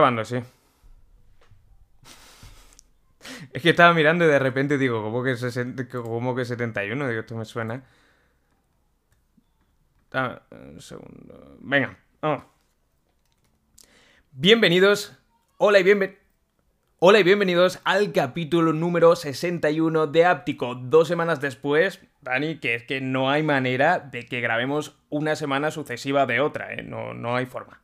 grabando, sí. Es que estaba mirando y de repente digo, ¿cómo que, 60, cómo que 71? Digo, esto me suena. Ah, un segundo. Venga, vamos. Bienvenidos. Hola y bienvenidos. Hola y bienvenidos al capítulo número 61 de Áptico. Dos semanas después, Dani, que es que no hay manera de que grabemos una semana sucesiva de otra, ¿eh? No, no hay forma.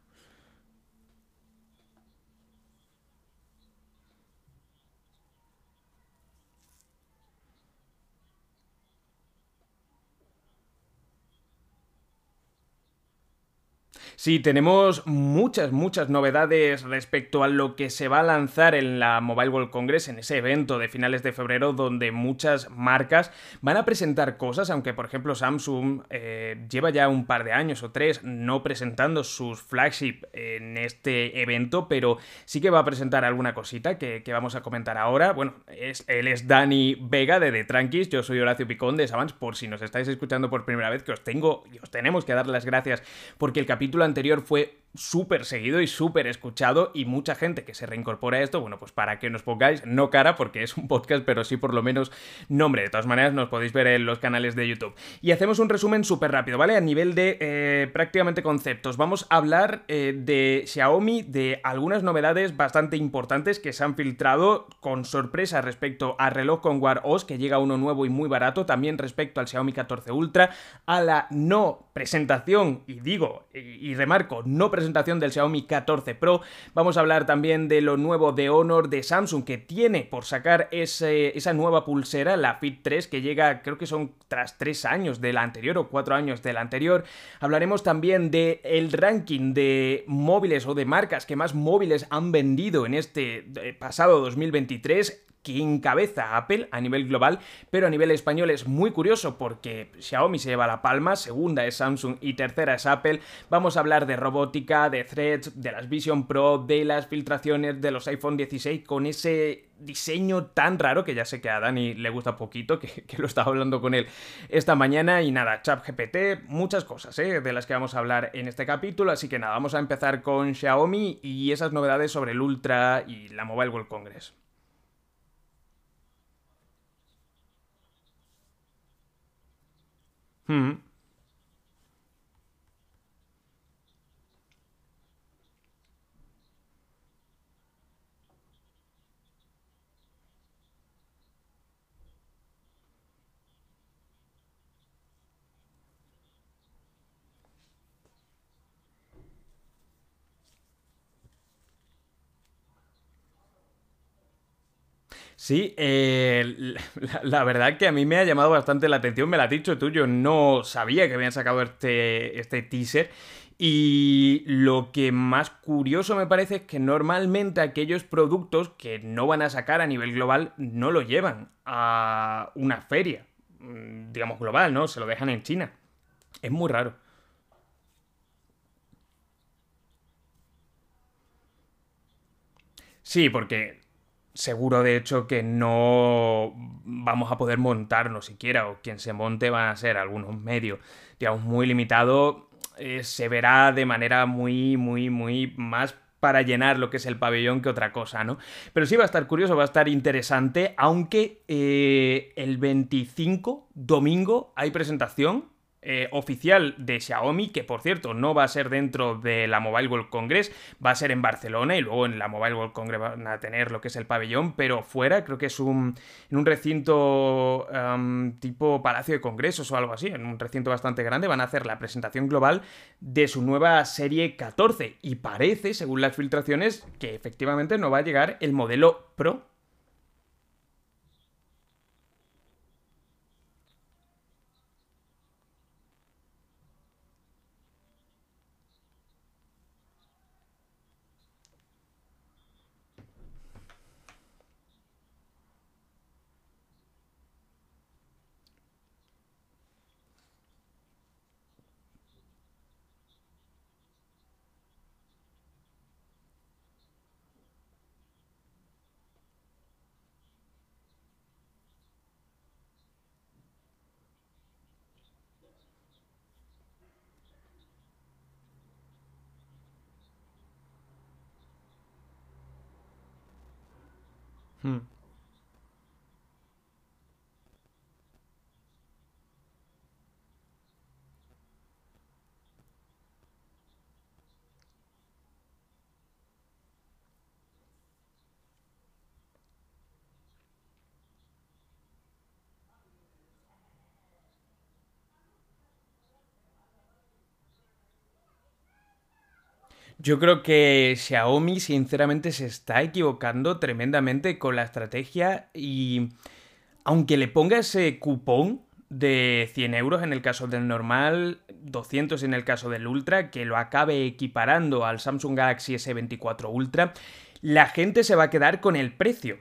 Sí, tenemos muchas, muchas novedades respecto a lo que se va a lanzar en la Mobile World Congress, en ese evento de finales de febrero donde muchas marcas van a presentar cosas, aunque por ejemplo Samsung eh, lleva ya un par de años o tres no presentando sus flagship en este evento, pero sí que va a presentar alguna cosita que, vamos a comentar ahora. Bueno, es, él es Dani Vega de The Tranquis, yo soy Horacio Picón de Savans, por si nos estáis escuchando por primera vez, que os tengo y os tenemos que dar las gracias porque el capítulo anterior fue súper seguido y súper escuchado y mucha gente que se reincorpora a esto, bueno, pues para que nos pongáis, no cara porque es un podcast, pero sí por lo menos nombre. De todas maneras, nos podéis ver en los canales de YouTube. Y hacemos un resumen súper rápido, ¿vale? A nivel de eh, prácticamente conceptos. Vamos a hablar eh, de Xiaomi, de algunas novedades bastante importantes que se han filtrado con sorpresa respecto al reloj con Wear OS, que llega uno nuevo y muy barato, también respecto al Xiaomi 14 Ultra, a la no presentación, y digo, y, y remarco, no presentación presentación del Xiaomi 14 Pro. Vamos a hablar también de lo nuevo de Honor de Samsung que tiene por sacar esa nueva pulsera, la Fit 3, que llega, creo que son tras tres años de la anterior o cuatro años de la anterior. Hablaremos también de el ranking de móviles o de marcas que más móviles han vendido en este eh, pasado 2023 que encabeza Apple a nivel global, pero a nivel español es muy curioso porque Xiaomi se lleva la palma, segunda es Samsung y tercera es Apple. Vamos a hablar de robótica, de threads, de las Vision Pro, de las filtraciones de los iPhone 16 con ese diseño tan raro que ya sé que a Dani le gusta poquito, que, lo estaba hablando con él esta mañana y nada, GPT, muchas cosas ¿eh? de las que vamos a hablar en este capítulo, así que nada, vamos a empezar con Xiaomi y esas novedades sobre el Ultra y la Mobile World Congress. Hmm. Sí, eh, la, verdad que a mí me ha llamado bastante la atención, me lo has dicho tú, yo no sabía que habían sacado este, este teaser y lo que más curioso me parece es que normalmente aquellos productos que no van a sacar a nivel global no lo llevan a una feria, mm, digamos global, ¿no? Se lo dejan en China. Es muy raro. Sí, porque seguro de hecho que no vamos a poder montarnos siquiera, o quien se monte van a ser algunos medios, digamos, muy limitados, eh, se verá de manera muy, muy, muy más para llenar lo que es el pabellón que otra cosa, ¿no? Pero sí va a estar curioso, va a estar interesante, aunque eh, el 25, domingo, hay presentación eh, oficial de Xiaomi, que por cierto no va a ser dentro de la Mobile World Congress, va a ser en Barcelona y luego en la Mobile World Congress van a tener lo que es el pabellón, pero fuera creo que es un, en un recinto tipo Palacio de Congresos o algo así, en un recinto bastante grande, van a hacer la presentación global de su nueva serie 14 y parece, según las filtraciones, que efectivamente no va a llegar el modelo Pro Yo creo que Xiaomi sinceramente se está equivocando tremendamente con la estrategia y aunque le ponga ese cupón de 100 euros en el caso del normal, 200 en el caso del Ultra, que lo acabe equiparando al Samsung Galaxy S24 Ultra, la gente se va a quedar con el precio.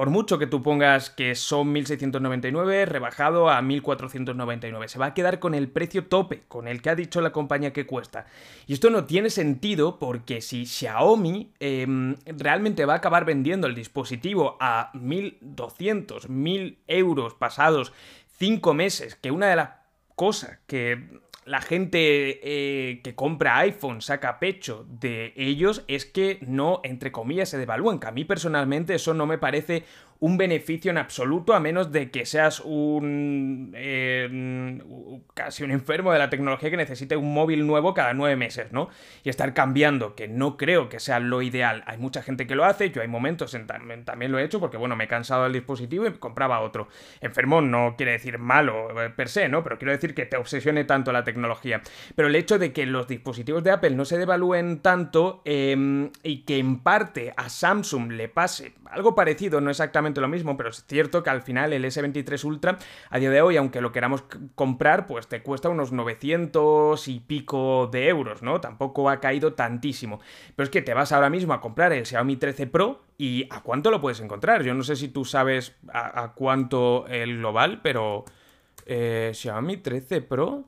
Por mucho que tú pongas que son 1.699, rebajado a 1.499. Se va a quedar con el precio tope, con el que ha dicho la compañía que cuesta. Y esto no tiene sentido porque si Xiaomi em, realmente va a acabar vendiendo el dispositivo a 1.200, 1.000 euros pasados 5 meses, que una de las cosas que la gente eh, que compra iPhone saca pecho de ellos es que no, entre comillas, se devalúan. Que a mí personalmente eso no me parece un beneficio en absoluto, a menos de que seas un. Eh, casi un enfermo de la tecnología que necesite un móvil nuevo cada nueve meses, ¿no? Y estar cambiando, que no creo que sea lo ideal. Hay mucha gente que lo hace, yo hay momentos en también lo he hecho porque, bueno, me he cansado del dispositivo y compraba otro. Enfermo no quiere decir malo eh, per se, ¿no? Pero quiero decir que te obsesione tanto la tecnología. Pero el hecho de que los dispositivos de Apple no se devalúen tanto em, y que en parte a Samsung le pase algo parecido, no exactamente lo mismo, pero es cierto que al final el S23 Ultra, a día de hoy, aunque lo queramos comprar, pues te cuesta unos 900 y pico de euros, ¿no? Tampoco ha caído tantísimo. Pero es que te vas ahora mismo a comprar el Xiaomi 13 Pro y ¿a cuánto lo puedes encontrar? Yo no sé si tú sabes a, cuánto el global, pero... Eh, Xiaomi 13 Pro...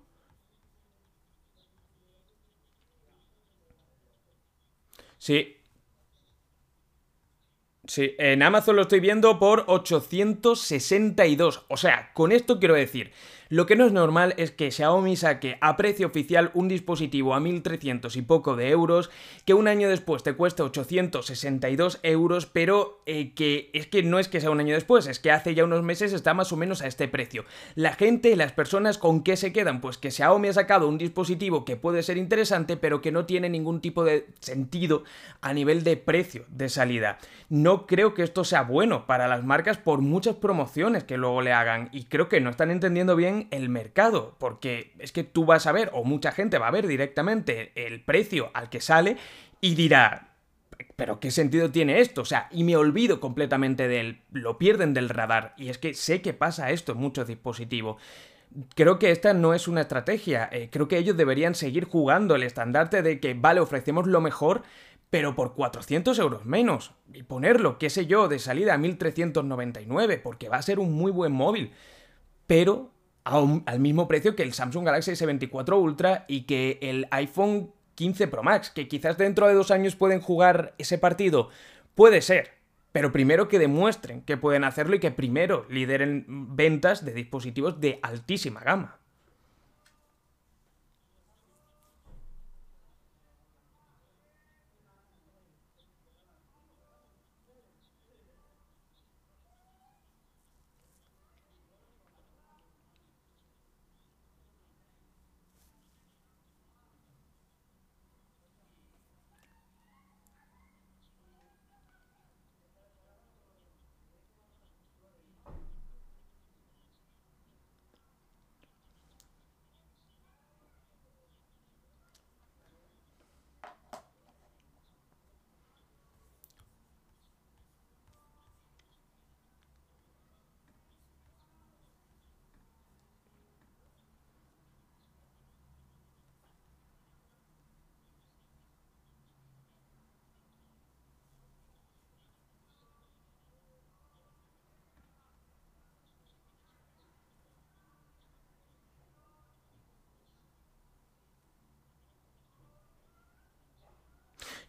Sí, Sí, en Amazon lo estoy viendo por 862. O sea, con esto quiero decir lo que no es normal es que Xiaomi saque a precio oficial un dispositivo a 1.300 y poco de euros, que un año después te cueste 862 euros, pero eh, que es que no es que sea un año después, es que hace ya unos meses está más o menos a este precio. La gente, las personas, ¿con qué se quedan? Pues que Xiaomi ha sacado un dispositivo que puede ser interesante, pero que no tiene ningún tipo de sentido a nivel de precio de salida. No creo que esto sea bueno para las marcas por muchas promociones que luego le hagan, y creo que no están entendiendo bien el mercado, porque es que tú vas a ver, o mucha gente va a ver directamente el precio al que sale y dirá, pero ¿qué sentido tiene esto? O sea, y me olvido completamente de él, lo pierden del radar, y es que sé que pasa esto en muchos dispositivos. Creo que esta no es una estrategia, eh, creo que ellos deberían seguir jugando el estandarte de que, vale, ofrecemos lo mejor, pero por 400 euros menos, y ponerlo, qué sé yo, de salida a 1399, porque va a ser un muy buen móvil, pero al mismo precio que el Samsung Galaxy S24 Ultra y que el iPhone 15 Pro Max, que quizás dentro de dos años pueden jugar ese partido. Puede ser, pero primero que demuestren que pueden hacerlo y que primero lideren ventas de dispositivos de altísima gama.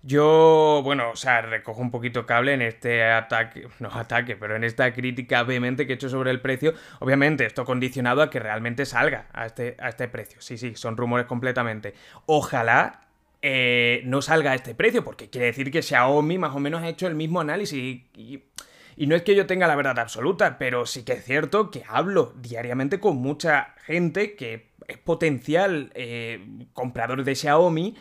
Yo, bueno, o sea, recojo un poquito cable en este ataque, no ataque, pero en esta crítica vehemente que he hecho sobre el precio. Obviamente, esto condicionado a que realmente salga a este, a este precio. Sí, sí, son rumores completamente. Ojalá eh, no salga a este precio, porque quiere decir que Xiaomi más o menos ha hecho el mismo análisis y no es que yo tenga la verdad absoluta, pero sí que es cierto que hablo diariamente con mucha gente que es potencial eh, comprador de Xiaomi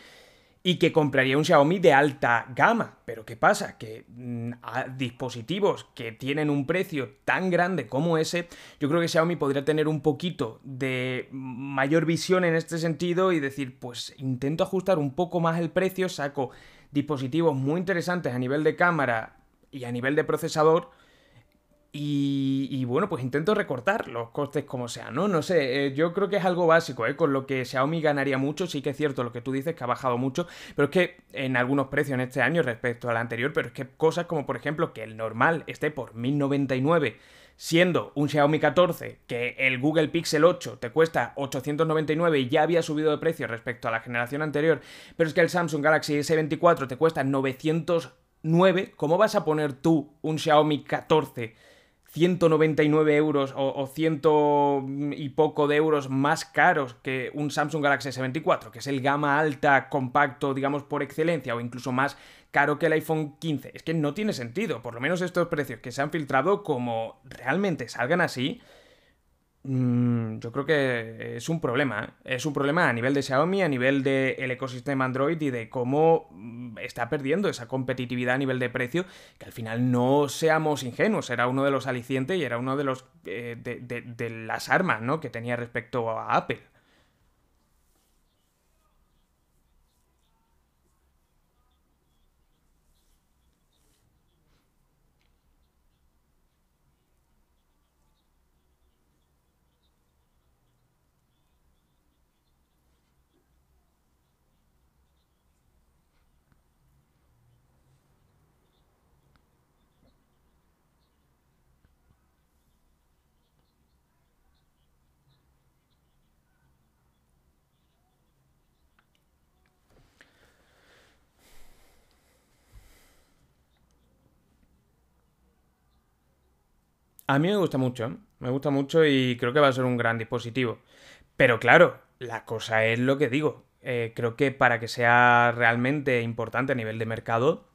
y que compraría un Xiaomi de alta gama. Pero ¿qué pasa? Que mm, a dispositivos que tienen un precio tan grande como ese, yo creo que Xiaomi podría tener un poquito de mayor visión en este sentido y decir, pues intento ajustar un poco más el precio, saco dispositivos muy interesantes a nivel de cámara y a nivel de procesador y, bueno, pues intento recortar los costes como sea, ¿no? No sé, eh, yo creo que es algo básico, ¿eh? Con lo que Xiaomi ganaría mucho, sí que es cierto lo que tú dices, que ha bajado mucho, pero es que en algunos precios en este año respecto al anterior, pero es que cosas como por ejemplo que el normal esté por 1099 siendo un Xiaomi 14 que el Google Pixel 8 te cuesta 899 y ya había subido de precio respecto a la generación anterior, pero es que el Samsung Galaxy S24 te cuesta 909, ¿cómo vas a poner tú un Xiaomi 14 199 euros o, ciento y poco de euros más caros que un Samsung Galaxy S24, que es el gama alta compacto, digamos, por excelencia, o incluso más caro que el iPhone 15. Es que no tiene sentido, por lo menos estos precios que se han filtrado, como realmente salgan así, yo creo que es un problema. ¿eh? Es un problema a nivel de Xiaomi, a nivel del ecosistema Android y de cómo mm, está perdiendo esa competitividad a nivel de precio, que al final no seamos ingenuos, era uno de los alicientes y era uno de los eh, de, las armas ¿no? que tenía respecto a Apple. A mí me gusta mucho, me gusta mucho y creo que va a ser un gran dispositivo. Pero claro, la cosa es lo que digo. Eh, creo que para que sea realmente importante a nivel de mercado,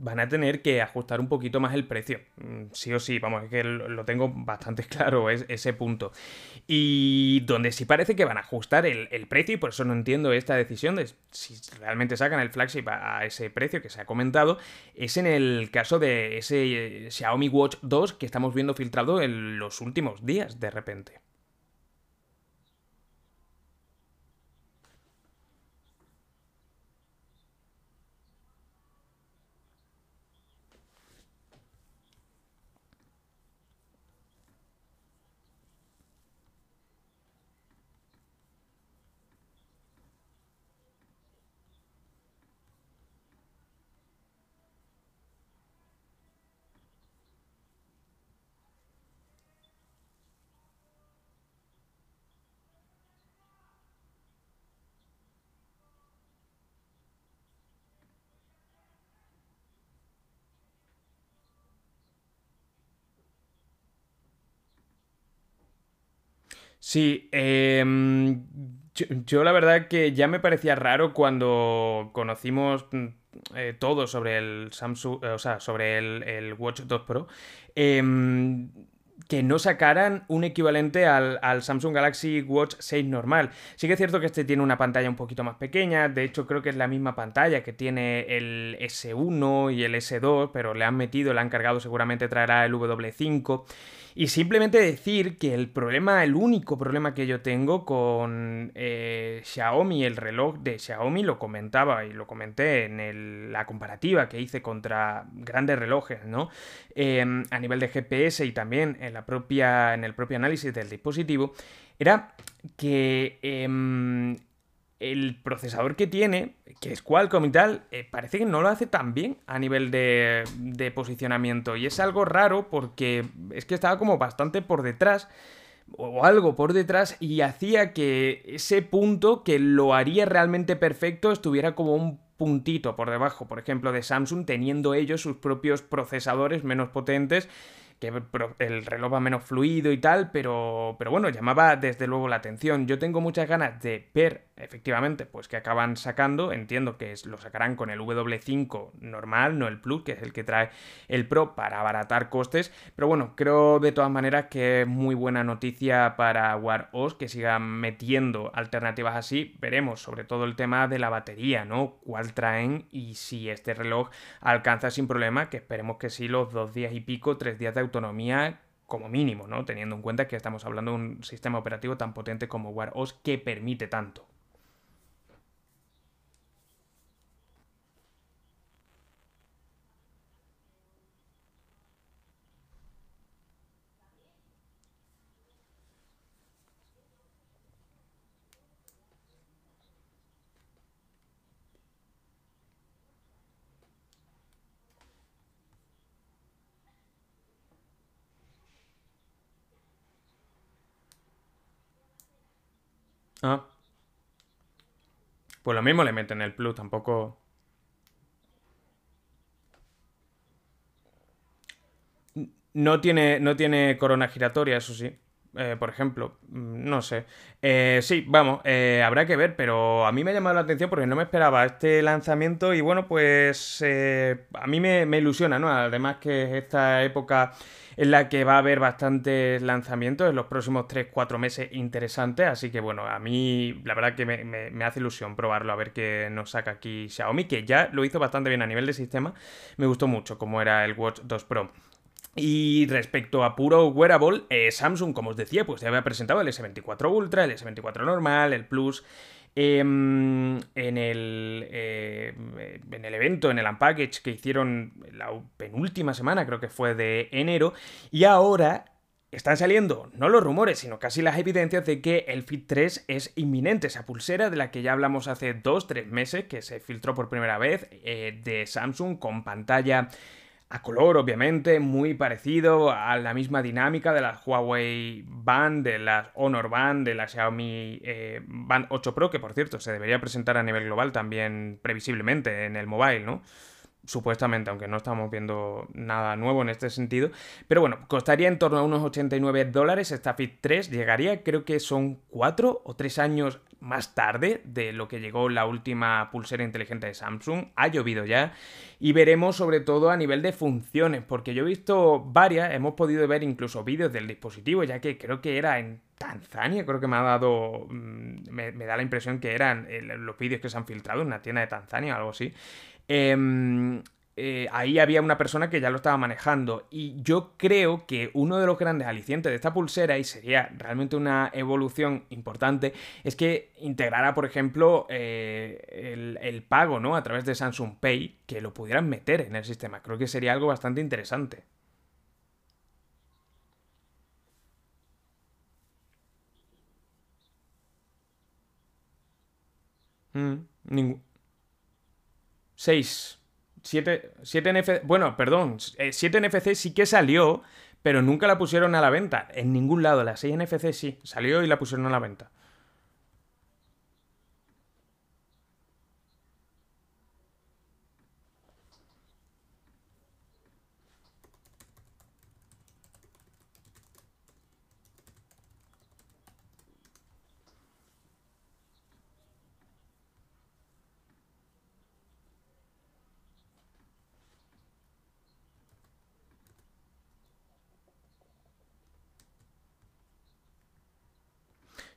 van a tener que ajustar un poquito más el precio. Mm, sí o sí, vamos, es que lo tengo bastante claro es, ese punto. Y donde sí parece que van a ajustar el, precio, y por eso no entiendo esta decisión de si realmente sacan el flagship a, ese precio que se ha comentado, es en el caso de ese eh, Xiaomi Watch 2 que estamos viendo filtrado en los últimos días de repente. Sí, em, yo, la verdad que ya me parecía raro cuando conocimos mm, eh, todo sobre el Samsung, o sea, sobre el, Watch 2 Pro. Em, que no sacaran un equivalente al, Samsung Galaxy Watch 6 normal. Sí que es cierto que este tiene una pantalla un poquito más pequeña, de hecho creo que es la misma pantalla que tiene el S1 y el S2, pero le han metido, le han cargado, seguramente traerá el W5. Y simplemente decir que el problema, el único problema que yo tengo con eh, Xiaomi, el reloj de Xiaomi, lo comentaba y lo comenté en la comparativa que hice contra grandes relojes, ¿no? Em, a nivel de GPS y también en, la propia, en el propio análisis del dispositivo, era que em, el procesador que tiene, que es Qualcomm y tal, eh, parece que no lo hace tan bien a nivel de, de, posicionamiento. Y es algo raro porque es que estaba como bastante por detrás, o algo por detrás, y hacía que ese punto que lo haría realmente perfecto estuviera como un puntito por debajo, por ejemplo, de Samsung, teniendo ellos sus propios procesadores menos potentes que el reloj va menos fluido y tal, pero, pero bueno, llamaba desde luego la atención. Yo tengo muchas ganas de ver efectivamente, pues que acaban sacando, entiendo que lo sacarán con el W5 normal, no el Plus, que es el que trae el Pro para abaratar costes, pero bueno, creo de todas maneras que es muy buena noticia para War OS que sigan metiendo alternativas así, veremos sobre todo el tema de la batería, ¿no? Cuál traen y si este reloj alcanza sin problema, que esperemos que sí, los dos días y pico, tres días de autonomía como mínimo, ¿no? Teniendo en cuenta que estamos hablando de un sistema operativo tan potente como War OS que permite tanto. Ah. Pues lo mismo le meten el plus, tampoco. No tiene, no tiene corona giratoria, eso sí. Eh, por ejemplo, mm, no sé. Eh, sí, vamos, eh, habrá que ver, pero a mí me ha llamado la atención porque no me esperaba este lanzamiento y bueno, pues a mí me, me, ilusiona, ¿no? Además que esta época en la que va a haber bastantes lanzamientos en los próximos 3-4 meses interesantes. Así que bueno, a mí la verdad que me, hace ilusión probarlo, a ver qué nos saca aquí Xiaomi, que ya lo hizo bastante bien a nivel de sistema. Me gustó mucho como era el Watch 2 Pro. Y respecto a puro wearable, eh, Samsung, como os decía, pues ya había presentado el S24 Ultra, el S24 normal, el Plus. Em, en, el, eh, en el evento, en el Unpackage que hicieron la penúltima semana, creo que fue de enero, y ahora están saliendo no los rumores, sino casi las evidencias de que el Fit 3 es inminente, esa pulsera de la que ya hablamos hace 2-3 meses, que se filtró por primera vez, eh, de Samsung con pantalla a color, obviamente, muy parecido a la misma dinámica de las Huawei Band, de las Honor Band, de la Xiaomi eh, Band 8 Pro, que por cierto se debería presentar a nivel global también previsiblemente en el mobile, ¿no? Supuestamente, aunque no estamos viendo nada nuevo en este sentido. Pero bueno, costaría en torno a unos 89 dólares. Esta Fit 3 llegaría, creo que son 4 o 3 años más tarde de lo que llegó la última pulsera inteligente de Samsung. Ha llovido ya. Y veremos sobre todo a nivel de funciones, porque yo he visto varias, hemos podido ver incluso vídeos del dispositivo, ya que creo que era en Tanzania, creo que me ha dado, mm, me, da la impresión que eran eh, los vídeos que se han filtrado en una tienda de Tanzania o algo así. Em, eh, ahí había una persona que ya lo estaba manejando. Y yo creo que uno de los grandes alicientes de esta pulsera, y sería realmente una evolución importante, es que integrara, por ejemplo, eh, el, pago ¿no? a través de Samsung Pay, que lo pudieran meter en el sistema. Creo que sería algo bastante interesante. Mm, ningún. 6. 7, 7 NFC. Bueno, perdón. 7 eh, NFC sí que salió, pero nunca la pusieron a la venta. En ningún lado. La 6 NFC sí. Salió y la pusieron a la venta.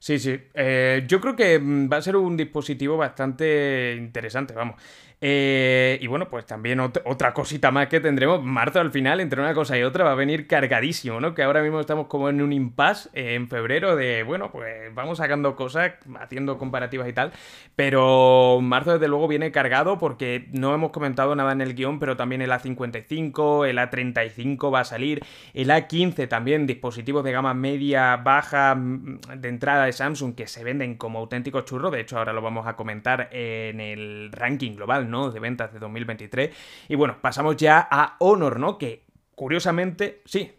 Sí, sí. Eh, yo creo que mm, va a ser un dispositivo bastante interesante, vamos. Eh, y bueno, pues también otra cosita más que tendremos. Marzo al final, entre una cosa y otra, va a venir cargadísimo, ¿no? Que ahora mismo estamos como en un impasse eh, en febrero de, bueno, pues vamos sacando cosas, haciendo comparativas y tal. Pero marzo desde luego viene cargado porque no hemos comentado nada en el guion, pero también el A55, el A35 va a salir, el A15 también, dispositivos de gama media, baja, mm, de entrada Samsung que se venden como auténticos churros. De hecho, ahora lo vamos a comentar en el ranking global, de ventas de 2023. Y bueno, pasamos ya a Honor, ¿no? Que curiosamente, sí,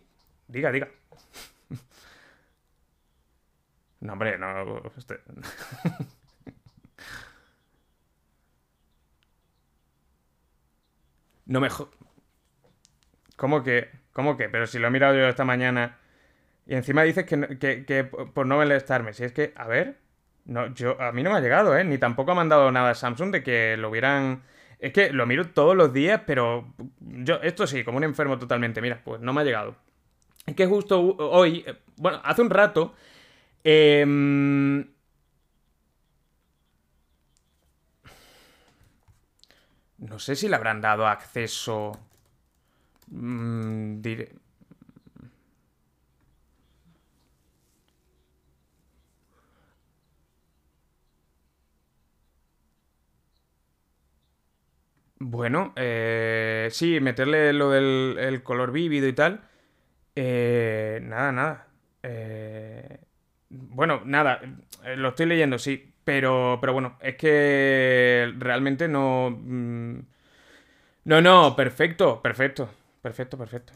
diga, diga. No, hombre, no. Este... no me... ¿Cómo que? ¿Cómo que? Pero si lo he mirado yo esta mañana y encima dices que, que, por no molestarme. Si es que, a ver, No, yo, a mí no me ha llegado, ¿eh? Ni tampoco ha mandado nada Samsung de que lo hubieran... Es que lo miro todos los días, pero yo, esto sí, como un enfermo totalmente. Mira, pues no me ha llegado. Es que justo hoy, eh, bueno, hace un rato, eh, No sé si le habrán dado acceso... Mmm, Bueno, eh, sí, meterle lo del el color vívido y tal. Eh, nada, nada. Eh, bueno, nada, eh, lo estoy leyendo, sí. Pero, pero bueno, es que realmente no... Mm, no, no, perfecto, perfecto, perfecto, perfecto.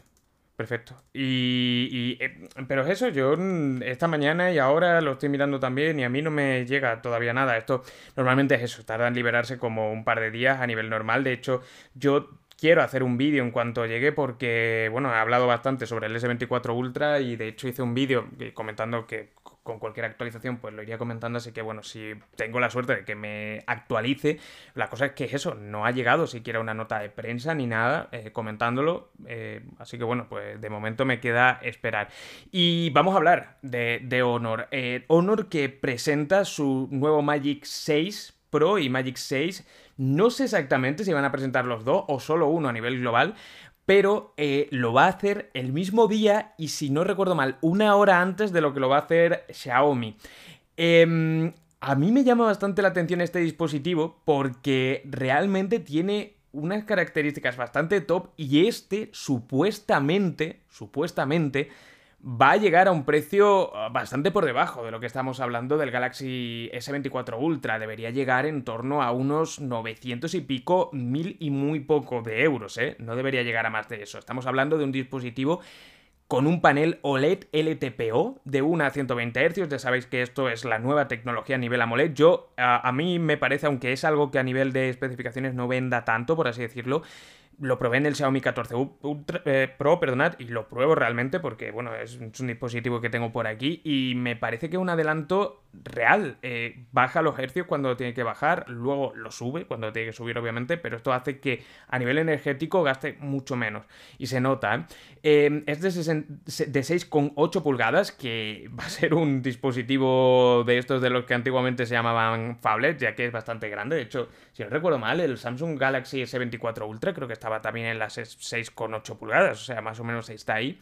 Perfecto. Y, eh, pero es eso, yo mm, esta mañana y ahora lo estoy mirando también y a mí no me llega todavía nada. Esto normalmente es eso, tarda en liberarse como un par de días a nivel normal. De hecho, yo quiero hacer un vídeo en cuanto llegue porque, bueno, he hablado bastante sobre el S24 Ultra y de hecho hice un vídeo comentando que con cualquier actualización pues lo iría comentando, así que bueno, si tengo la suerte de que me actualice, la cosa es que eso, no ha llegado siquiera una nota de prensa ni nada eh, comentándolo, eh, así que bueno, pues de momento me queda esperar. Y vamos a hablar de, Honor. Eh, Honor que presenta su nuevo Magic 6 Pro y Magic 6. No sé exactamente si van a presentar los dos o solo uno a nivel global, pero eh, lo va a hacer el mismo día y si no recuerdo mal, una hora antes de lo que lo va a hacer Xiaomi. Em, a mí me llama bastante la atención este dispositivo porque realmente tiene unas características bastante top y este supuestamente, supuestamente, va a llegar a un precio ah, bastante por debajo de lo que estamos hablando del Galaxy S24 Ultra. Debería llegar en torno a unos 900 y pico, mil y muy poco de euros, ¿eh? No debería llegar a más de eso. Estamos hablando de un dispositivo con un panel OLED LTPO de 1 a 120 Hz. Ya sabéis que esto es la nueva tecnología a nivel AMOLED. Yo, a, a mí me parece, aunque es algo que a nivel de especificaciones no venda tanto, por así decirlo, lo probé en el Xiaomi 14 eh, Pro, perdonad, y lo pruebo realmente porque, bueno, es, un dispositivo que tengo por aquí y me parece que es un adelanto real. Eh, baja los hercios cuando tiene que bajar, luego lo sube cuando tiene que subir, obviamente, pero esto hace que a nivel energético gaste mucho menos. Y se nota, ¿eh? es de, de 6,8 pulgadas, que va a ser un dispositivo de estos de los que antiguamente se llamaban phablets, ya que es bastante grande. De hecho, si no recuerdo mal, el Samsung Galaxy S24 Ultra creo que está también en las 6,8 pulgadas, o sea, más o menos está ahí.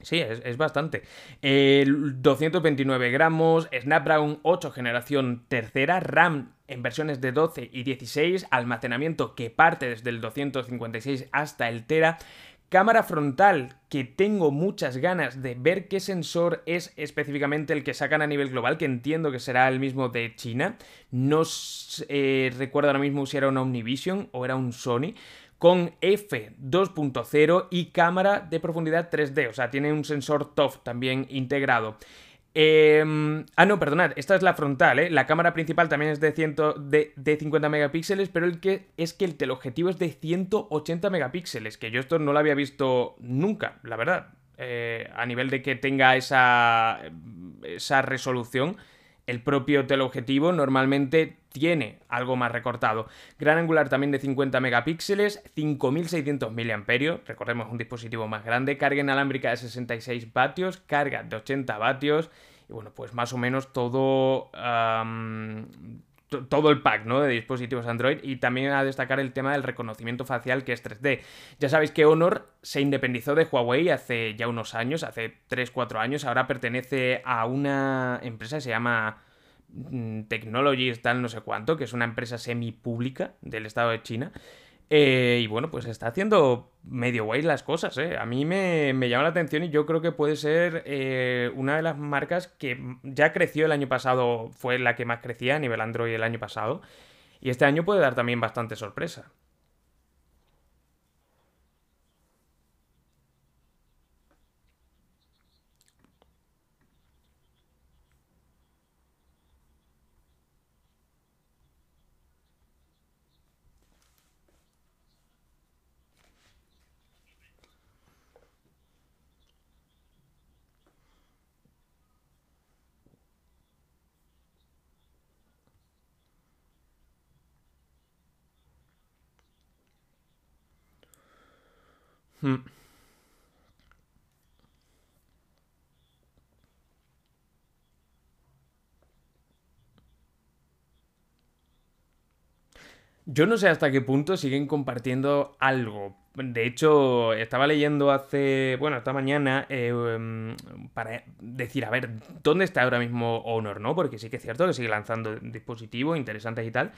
Sí, es, bastante. 229 gramos, Snapdragon 8 generación tercera, RAM en versiones de 12 y 16, almacenamiento que parte desde el 256 hasta el Tera, Cámara frontal, que tengo muchas ganas de ver qué sensor es específicamente el que sacan a nivel global, que entiendo que será el mismo de China. No eh, recuerdo ahora mismo si era un Omnivision o era un Sony. Con F2.0 y cámara de profundidad 3D, o sea, tiene un sensor TOF también integrado. Em, ah, no, perdonad, esta es la frontal, ¿eh? La cámara principal también es de, de, 50 megapíxeles, pero el que es que el teleobjetivo es de 180 megapíxeles, que yo esto no lo había visto nunca, la verdad. Eh, a nivel de que tenga esa, esa resolución, el propio teleobjetivo normalmente tiene algo más recortado. Gran angular también de 50 megapíxeles, 5600 mAh, recordemos un dispositivo más grande, carga inalámbrica de 66 vatios, carga de 80 vatios y bueno, pues más o menos todo todo el pack ¿no? de dispositivos Android y también a destacar el tema del reconocimiento facial que es 3D. Ya sabéis que Honor se independizó de Huawei hace ya unos años, hace 3-4 años, ahora pertenece a una empresa que se llama mm, Technologies tal no sé cuánto, que es una empresa semi-pública del estado de China. Eh, y bueno, pues está haciendo medio guay las cosas, ¿eh? A mí me, llama la atención y yo creo que puede ser eh, una de las marcas que ya creció el año pasado, fue la que más crecía a nivel Android el año pasado. Y este año puede dar también bastante sorpresa. Hmm. Yo no sé hasta qué punto siguen compartiendo algo. De hecho, estaba leyendo hace, bueno, esta mañana, eh, para decir, a ver, ¿dónde está ahora mismo Honor, no? Porque sí que es cierto que sigue lanzando dispositivos interesantes y tal,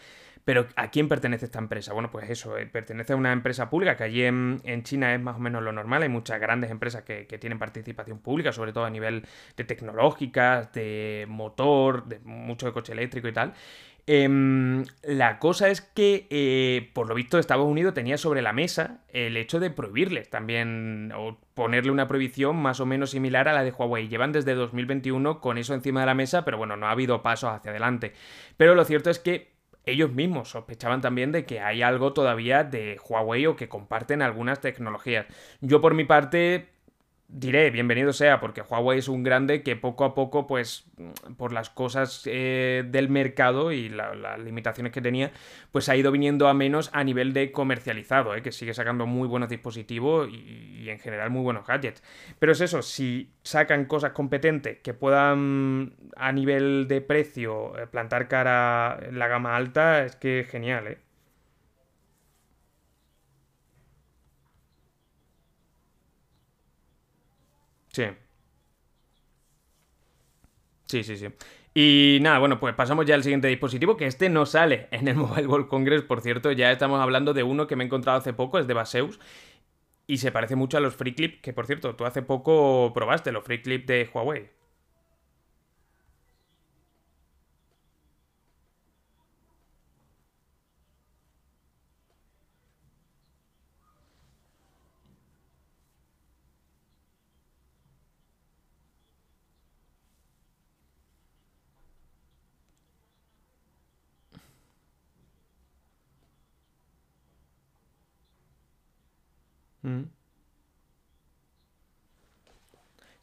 pero ¿a quién pertenece esta empresa? Bueno, pues eso, eh, pertenece a una empresa pública que allí en, China es más o menos lo normal, hay muchas grandes empresas que, que tienen participación pública, sobre todo a nivel de tecnológicas, de motor, de mucho de coche eléctrico y tal. Em, la cosa es que, eh, por lo visto, Estados Unidos tenía sobre la mesa el hecho de prohibirles también, o ponerle una prohibición más o menos similar a la de Huawei. Llevan desde 2021 con eso encima de la mesa, pero bueno, no ha habido pasos hacia adelante. Pero lo cierto es que ellos mismos sospechaban también de que hay algo todavía de Huawei o que comparten algunas tecnologías. Yo por mi parte diré, bienvenido sea, porque Huawei es un grande que poco a poco, pues, por las cosas eh, del mercado y las limitaciones que tenía, pues ha ido viniendo a menos a nivel de comercializado, eh, que sigue sacando muy buenos dispositivos y, en general muy buenos gadgets. Pero es eso, si sacan cosas competentes que puedan a nivel de precio eh, plantar cara en la gama alta, es que genial, ¿eh? Sí. Sí, sí, sí. Y nada, bueno, pues pasamos ya al siguiente dispositivo, que este no sale en el Mobile World Congress, por cierto, ya estamos hablando de uno que me he encontrado hace poco, es de Baseus, y se parece mucho a los Free Clip, que por cierto, tú hace poco probaste los Free Clip de Huawei.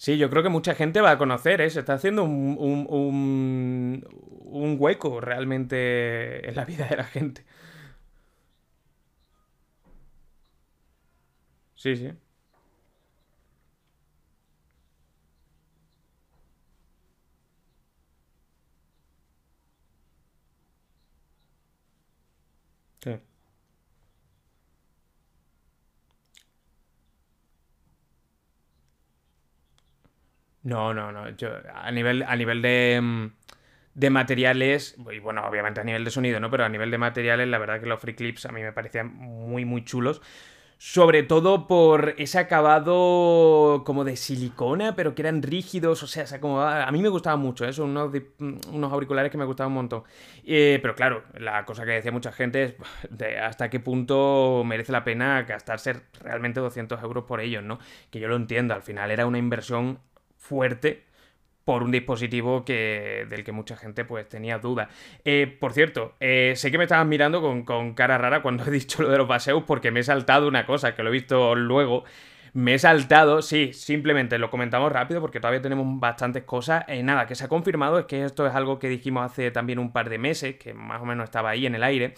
Sí, yo creo que mucha gente va a conocer, ¿eh? Se está haciendo un, un, un, un hueco realmente en la vida de la gente. Sí, sí. Sí. No, no, no. Yo, a nivel, a nivel de, mm, de materiales, y bueno, obviamente a nivel de sonido, ¿no? Pero a nivel de materiales, la verdad que los free clips a mí me parecían muy, muy chulos. Sobre todo por ese acabado como de silicona, pero que eran rígidos, o sea, como, a mí me gustaba mucho, ¿eh? son unos, unos auriculares que me gustaban un montón. Eh, pero claro, la cosa que decía mucha gente es de hasta qué punto merece la pena gastarse realmente 200 euros por ellos, ¿no? Que yo lo entiendo, al final era una inversión fuerte por un dispositivo que, del que mucha gente pues tenía dudas. Eh, por cierto, eh, sé que me estabas mirando con, con, cara rara cuando he dicho lo de los paseos porque me he saltado una cosa que lo he visto luego. Me he saltado, sí, simplemente lo comentamos rápido porque todavía tenemos bastantes cosas. Eh, nada, que se ha confirmado es que esto es algo que dijimos hace también un par de meses, que más o menos estaba ahí en el aire,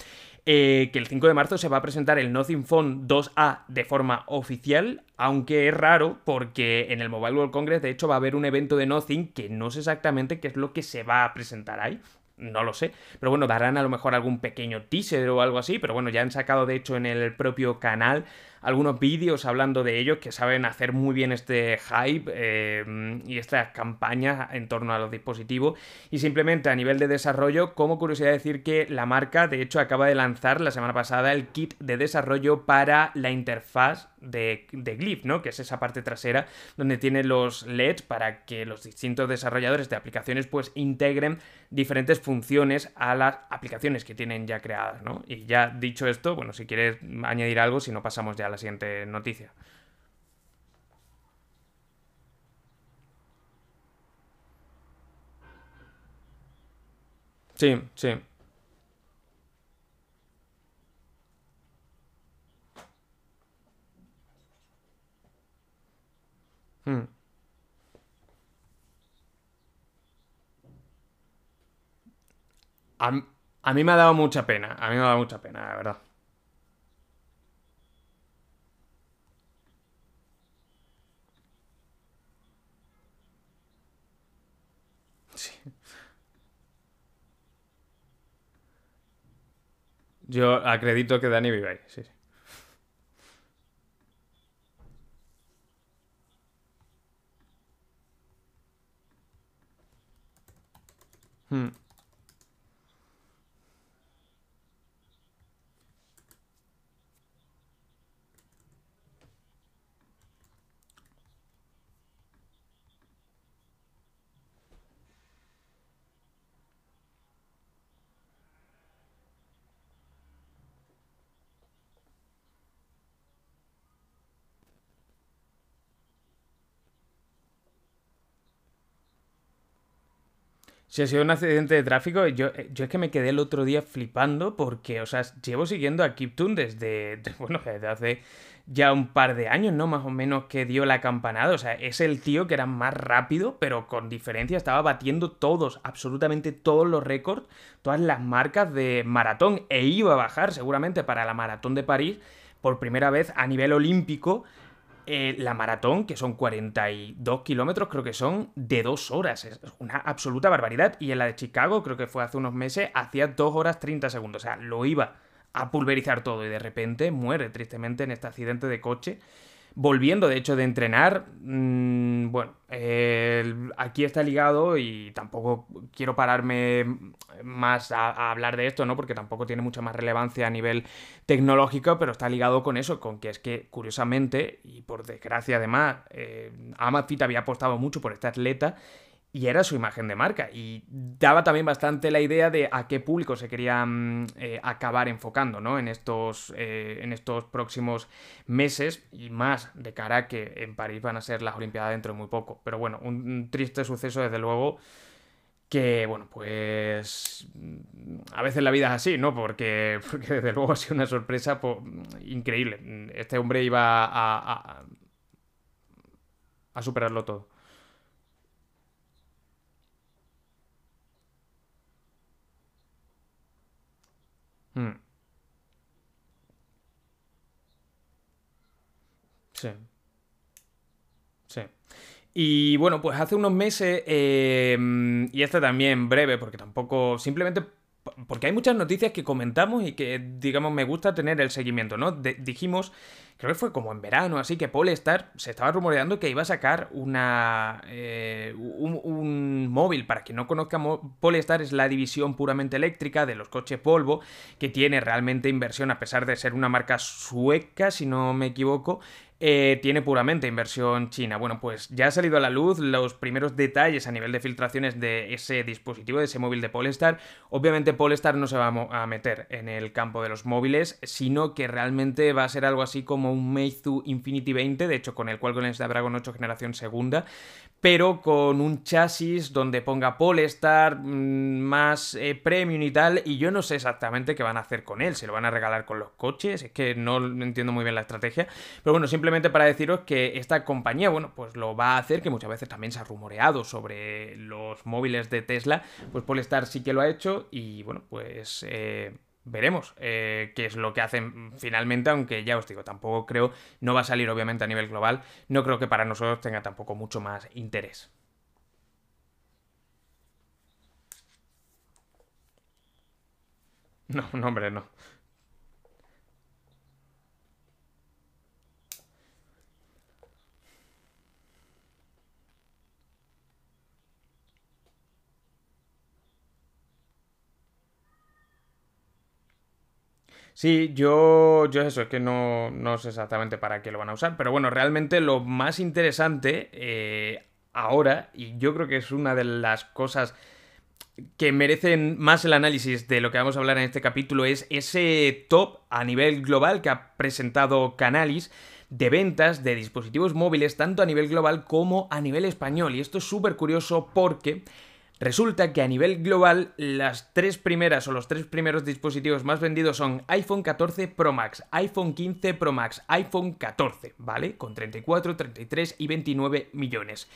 eh, que el 5 de marzo se va a presentar el Nothing Phone 2A de forma oficial, aunque es raro porque en el Mobile World Congress de hecho va a haber un evento de Nothing que no sé exactamente qué es lo que se va a presentar ahí. No lo sé, pero bueno, darán a lo mejor algún pequeño teaser o algo así, pero bueno, ya han sacado de hecho en el propio canal algunos vídeos hablando de ellos que saben hacer muy bien este hype eh, y estas campañas en torno a los dispositivos. Y simplemente a nivel de desarrollo, como curiosidad decir que la marca de hecho acaba de lanzar la semana pasada el kit de desarrollo para la interfaz de, de Glyph, ¿no? Que es esa parte trasera donde tiene los LEDs para que los distintos desarrolladores de aplicaciones pues integren diferentes funciones a las aplicaciones que tienen ya creadas, ¿no? Y ya dicho esto, bueno, si quieres añadir algo, si no pasamos ya la siguiente noticia. Sí, sí. Hmm. A, a mí me ha dado mucha pena, a mí me ha dado mucha pena, la verdad. Yo acredito que Dani vive ahí, sí, sí. Hmm. Si ha sido un accidente de tráfico, yo, eh, yo es que me quedé el otro día flipando porque, o sea, llevo siguiendo a Kiptoon desde, bueno, desde hace ya un par de años, ¿no? Más o menos que dio la campanada. O sea, es el tío que era más rápido, pero con diferencia estaba batiendo todos, absolutamente todos los récords, todas las marcas de maratón e iba a bajar seguramente para la maratón de París por primera vez a nivel olímpico eh, la maratón, que son 42 kilómetros, creo que son de dos horas. Es una absoluta barbaridad. Y en la de Chicago, creo que fue hace unos meses, hacía 2 horas 30 segundos. O sea, lo iba a pulverizar todo y de repente muere tristemente en este accidente de coche volviendo de hecho de entrenar, mm, bueno, aquí está ligado y tampoco quiero pararme más a, hablar de esto, ¿no? Porque tampoco tiene mucha más relevancia a nivel tecnológico, pero está ligado con eso, con que es que curiosamente, y por desgracia además, eh, había apostado mucho por este atleta y era su imagen de marca. Y daba también bastante la idea de a qué público se quería mm, eh, acabar enfocando, ¿no? En estos, eh, en estos próximos meses y más de cara a que en París van a ser las Olimpiadas dentro de muy poco. Pero bueno, un, triste suceso desde luego que, bueno, pues mm, a veces la vida es así, ¿no? Porque, porque desde luego ha sido una sorpresa pues, increíble. Este hombre iba a, a, a superarlo todo. Mm. Sí. Sí. Y bueno, pues hace unos meses, em, y este también breve, porque tampoco, simplemente porque hay muchas noticias que comentamos y que, digamos, me gusta tener el seguimiento, ¿no? dijimos, creo que fue como en verano, así que Polestar se estaba rumoreando que iba a sacar una eh, un, móvil. Para quien no conozca, Polestar es la división puramente eléctrica de los coches Volvo, que tiene realmente inversión, a pesar de ser una marca sueca, si no me equivoco, eh, tiene puramente inversión china. Bueno, pues ya ha salido a la luz los primeros detalles a nivel de filtraciones de ese dispositivo, de ese móvil de Polestar. Obviamente Polestar no se va a meter en el campo de los móviles, sino que realmente va a ser algo así como un Meizu Infinity 20, de hecho con el Qualcomm Snapdragon 8 generación segunda, pero con un chasis donde ponga Polestar mm, más eh, premium y tal, y yo no sé exactamente qué van a hacer con él, se lo van a regalar con los coches, es que no entiendo muy bien la estrategia, pero bueno, simplemente para deciros que esta compañía, bueno, pues lo va a hacer, que muchas veces también se ha rumoreado sobre los móviles de Tesla, pues Polestar sí que lo ha hecho, y bueno, pues... Eh, veremos eh, qué es lo que hacen finalmente, aunque ya os digo, tampoco creo, no va a salir obviamente a nivel global, no creo que para nosotros tenga tampoco mucho más interés. No, no, hombre, no. Sí, yo, yo eso, es que no, no sé exactamente para qué lo van a usar, pero bueno, realmente lo más interesante eh, ahora, y yo creo que es una de las cosas que merecen más el análisis de lo que vamos a hablar en este capítulo, es ese top a nivel global que ha presentado Canalis de ventas de dispositivos móviles tanto a nivel global como a nivel español. Y esto es súper curioso porque Resulta que a nivel global las tres primeras o los tres primeros dispositivos más vendidos son iPhone 14 Pro Max, iPhone 15 Pro Max, iPhone 14, ¿vale? Con 34, 33 y 29 millones.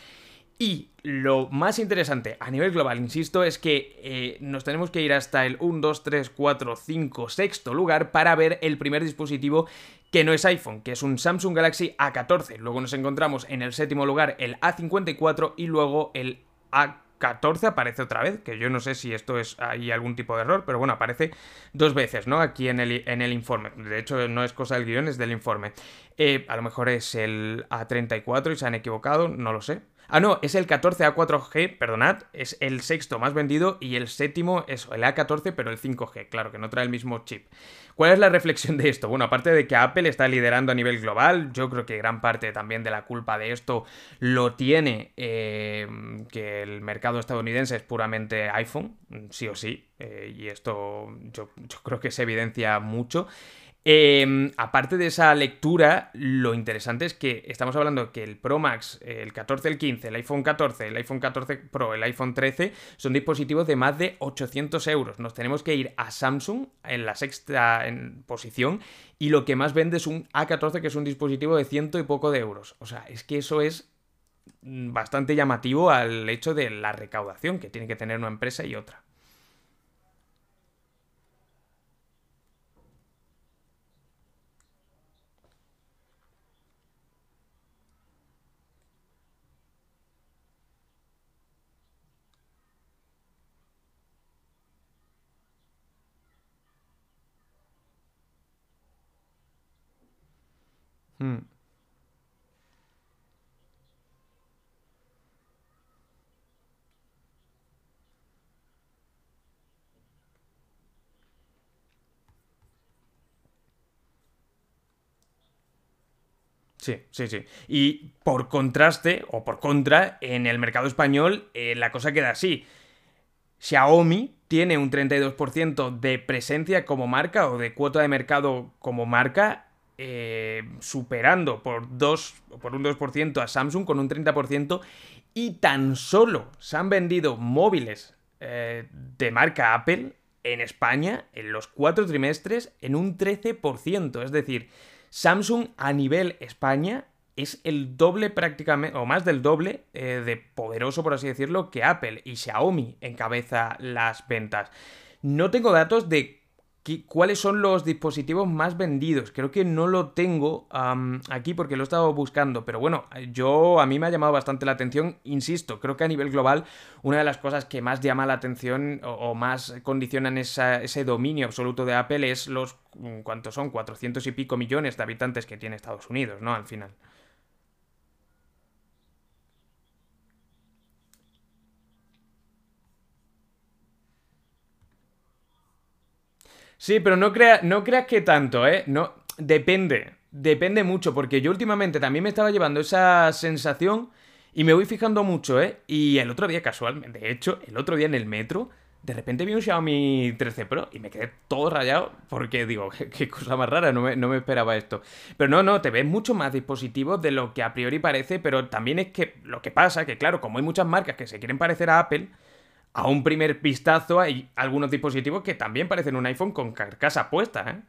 Y lo más interesante a nivel global, insisto, es que eh, nos tenemos que ir hasta el 1, 2, 3, 4, 5, sexto lugar para ver el primer dispositivo que no es iPhone, que es un Samsung Galaxy A14. Luego nos encontramos en el séptimo lugar el A54 y luego el A 14 aparece otra vez, que yo no sé si esto es ahí algún tipo de error, pero bueno, aparece dos veces, ¿no? Aquí en el, en el informe. De hecho, no es cosa del guion, es del informe. Eh, a lo mejor es el A34 y se han equivocado, no lo sé. Ah, no, es el 14A4G, perdonad, es el sexto más vendido y el séptimo es el A14, pero el 5G, claro, que no trae el mismo chip. ¿Cuál es la reflexión de esto? Bueno, aparte de que Apple está liderando a nivel global, yo creo que gran parte también de la culpa de esto lo tiene eh, que el mercado estadounidense es puramente iPhone, sí o sí, eh, y esto yo, yo creo que se evidencia mucho. Em, aparte de esa lectura, lo interesante es que estamos hablando que el Pro Max, el 14, el 15, el iPhone 14, el iPhone 14 Pro, el iPhone 13 son dispositivos de más de 800 euros. Nos tenemos que ir a Samsung en la sexta posición y lo que más vende es un A14 que es un dispositivo de ciento y poco de euros. O sea, es que eso es bastante llamativo al hecho de la recaudación que tiene que tener una empresa y otra. Mm. Sí, sí, sí. Y por contraste, o por contra, en el mercado español eh, la cosa queda así. Xiaomi tiene un 32% de presencia como marca o de cuota de mercado como marca eh, superando por, 2, por un 2% a Samsung con un 30% y tan solo se han vendido móviles eh, de marca Apple en España en los cuatro trimestres en un 13%. Es decir, Samsung a nivel España es el doble prácticamente, o más del doble eh, de poderoso, por así decirlo, que Apple y Xiaomi encabeza las ventas. No tengo datos de ¿Cuáles son los dispositivos más vendidos? Creo que no lo tengo aquí porque lo he estado buscando, pero bueno, yo a mí me ha llamado bastante la atención, insisto, creo que a nivel global una de las cosas que más llama la atención o, más condicionan ese dominio absoluto de Apple es los, ¿cuántos son? 400 y pico millones de habitantes que tiene Estados Unidos, ¿no? Al final. Sí, pero no, no creas que tanto, ¿eh? No, depende, depende mucho, porque yo últimamente también me estaba llevando esa sensación y me voy fijando mucho, ¿eh? Y el otro día, casualmente, de hecho, el otro día en el metro, de repente vi un Xiaomi 13 Pro y me quedé todo rayado porque digo, qué, cosa más rara, no me, no me, esperaba esto. Pero no, no, te ves mucho más dispositivos de lo que a priori parece, pero también es que lo que pasa, que claro, como hay muchas marcas que se quieren parecer a Apple, a un primer vistazo hay algunos dispositivos que también parecen un iPhone con carcasa puesta, ¿eh?